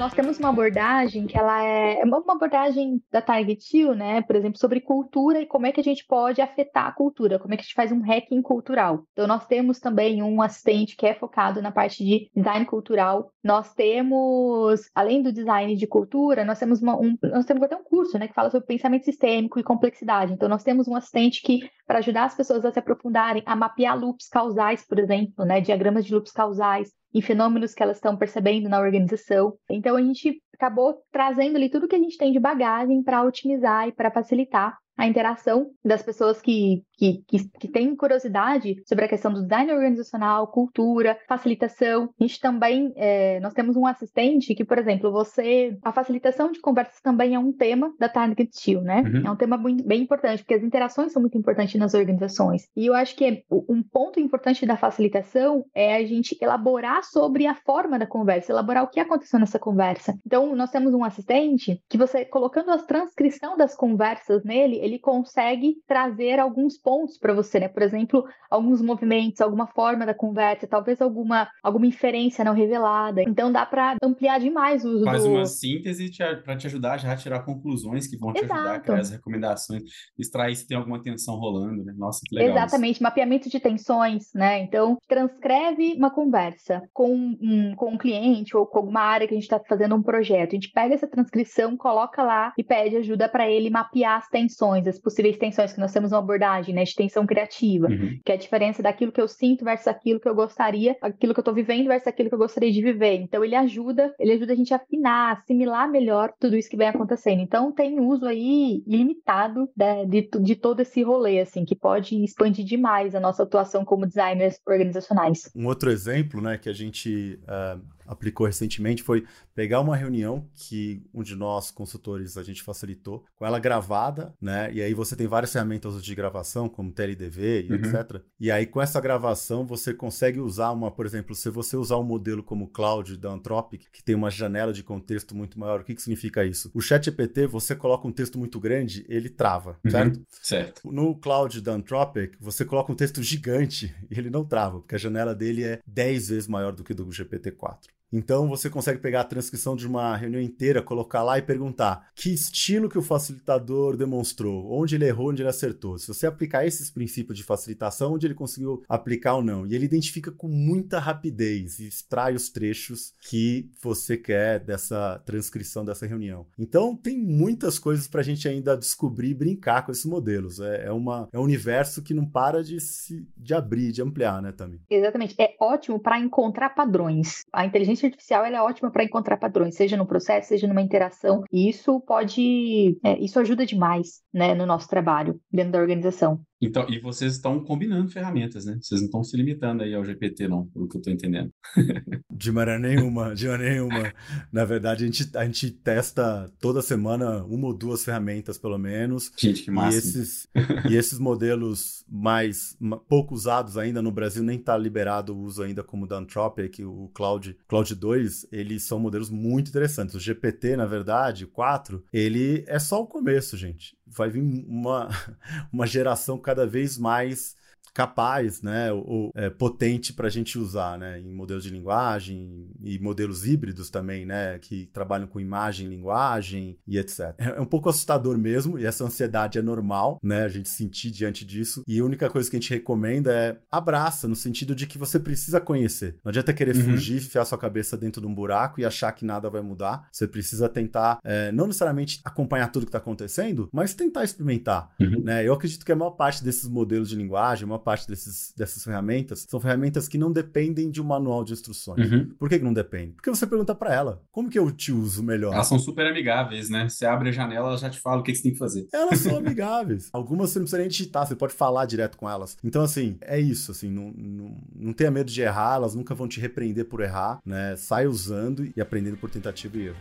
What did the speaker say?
Nós temos uma abordagem que ela é, é uma abordagem da Target Hill, né? Por exemplo, sobre cultura e como é que a gente pode afetar a cultura, como é que a gente faz um hacking cultural. Então, nós temos também um assistente que é focado na parte de design cultural. Nós temos, além do design de cultura, nós temos uma, um, nós temos até um curso, né, que fala sobre pensamento sistêmico e complexidade. Então, nós temos um assistente que, para ajudar as pessoas a se aprofundarem, a mapear loops causais, por exemplo, né, diagramas de loops causais, em fenômenos que elas estão percebendo na organização. Então a gente acabou trazendo ali tudo que a gente tem de bagagem para otimizar e para facilitar a interação das pessoas que, que, que, que, têm curiosidade sobre a questão do design organizacional, cultura, facilitação. A gente também, é, nós temos um assistente que, por exemplo, você, a facilitação de conversas também é um tema da Target Steel, né? Uhum. É um tema bem, bem importante, porque as interações são muito importantes nas organizações. E eu acho que um ponto importante da facilitação é a gente elaborar sobre a forma da conversa, elaborar o que aconteceu nessa conversa. Então, nós temos um assistente que você, colocando a transcrição das conversas nele, ele consegue trazer alguns pontos para você, né? Por exemplo, alguns movimentos, alguma forma da conversa, talvez alguma, alguma inferência não revelada. Então dá para ampliar demais o uso Faz do... uma síntese para te ajudar já a tirar conclusões que vão te Exato. ajudar a criar as recomendações, extrair se tem alguma tensão rolando, né? Nossa, que legal. Exatamente, isso. mapeamento de tensões, né? Então, transcreve uma conversa com um, com um cliente ou com alguma área que a gente está fazendo um projeto. A gente pega essa transcrição, coloca lá e pede ajuda para ele mapear as tensões, as possíveis tensões, que nós temos uma abordagem né, de tensão criativa, uhum. que é a diferença daquilo que eu sinto versus aquilo que eu gostaria, aquilo que eu estou vivendo versus aquilo que eu gostaria de viver. Então ele ajuda, ele ajuda a gente a afinar, assimilar melhor tudo isso que vem acontecendo. Então tem uso aí ilimitado né, de, de todo esse rolê, assim, que pode expandir demais a nossa atuação como designers organizacionais. Um outro exemplo, né, que a gente uh, aplicou recentemente foi pegar uma reunião que um de nós, consultores, a gente facilitou, com ela gravada, né? E aí você tem várias ferramentas de gravação, como TLDV e uhum. etc. E aí com essa gravação você consegue usar uma, por exemplo, se você usar um modelo como o Cloud da Anthropic, que tem uma janela de contexto muito maior, o que, que significa isso? O chat GPT, você coloca um texto muito grande, ele trava, uhum. certo? Certo. No Cloud da Anthropic, você coloca um texto gigante e ele não trava, porque a janela dele é 10 vezes maior do que do GPT-4. Então você consegue pegar a transcrição de uma reunião inteira, colocar lá e perguntar que estilo que o facilitador demonstrou, onde ele errou, onde ele acertou. Se você aplicar esses princípios de facilitação, onde ele conseguiu aplicar ou não. E ele identifica com muita rapidez e extrai os trechos que você quer dessa transcrição dessa reunião. Então tem muitas coisas para a gente ainda descobrir e brincar com esses modelos. É, é, uma, é um universo que não para de se de abrir, de ampliar, né, Tami? Exatamente. É ótimo para encontrar padrões. A inteligência inteligência artificial é ótima para encontrar padrões, seja no processo, seja numa interação, e isso pode, é, isso ajuda demais, né, no nosso trabalho dentro da organização. Então, e vocês estão combinando ferramentas, né? Vocês não estão se limitando aí ao GPT, não, pelo que eu estou entendendo. de maneira nenhuma, de maneira nenhuma. Na verdade, a gente, a gente testa toda semana uma ou duas ferramentas, pelo menos. Gente, que massa. E esses, e esses modelos mais pouco usados ainda no Brasil, nem está liberado o uso ainda como o da Anthropic, o Cloud, Cloud 2, eles são modelos muito interessantes. O GPT, na verdade, o 4, ele é só o começo, gente. Vai vir uma, uma geração cada vez mais capaz, né, ou é, potente para a gente usar, né, em modelos de linguagem e modelos híbridos também, né, que trabalham com imagem, linguagem e etc. É, é um pouco assustador mesmo e essa ansiedade é normal, né, a gente sentir diante disso. E a única coisa que a gente recomenda é abraça no sentido de que você precisa conhecer. Não adianta querer uhum. fugir, enfiar sua cabeça dentro de um buraco e achar que nada vai mudar. Você precisa tentar, é, não necessariamente acompanhar tudo que está acontecendo, mas tentar experimentar, uhum. né? Eu acredito que a maior parte desses modelos de linguagem, a maior parte desses, dessas ferramentas são ferramentas que não dependem de um manual de instruções. Uhum. Por que, que não depende? Porque você pergunta para ela, como que eu te uso melhor? Elas são super amigáveis, né? Você abre a janela, ela já te fala o que, que você tem que fazer. Elas são amigáveis. Algumas você não precisa nem digitar, você pode falar direto com elas. Então, assim, é isso, assim, não, não, não tenha medo de errar, elas nunca vão te repreender por errar, né? Sai usando e aprendendo por tentativa e erro.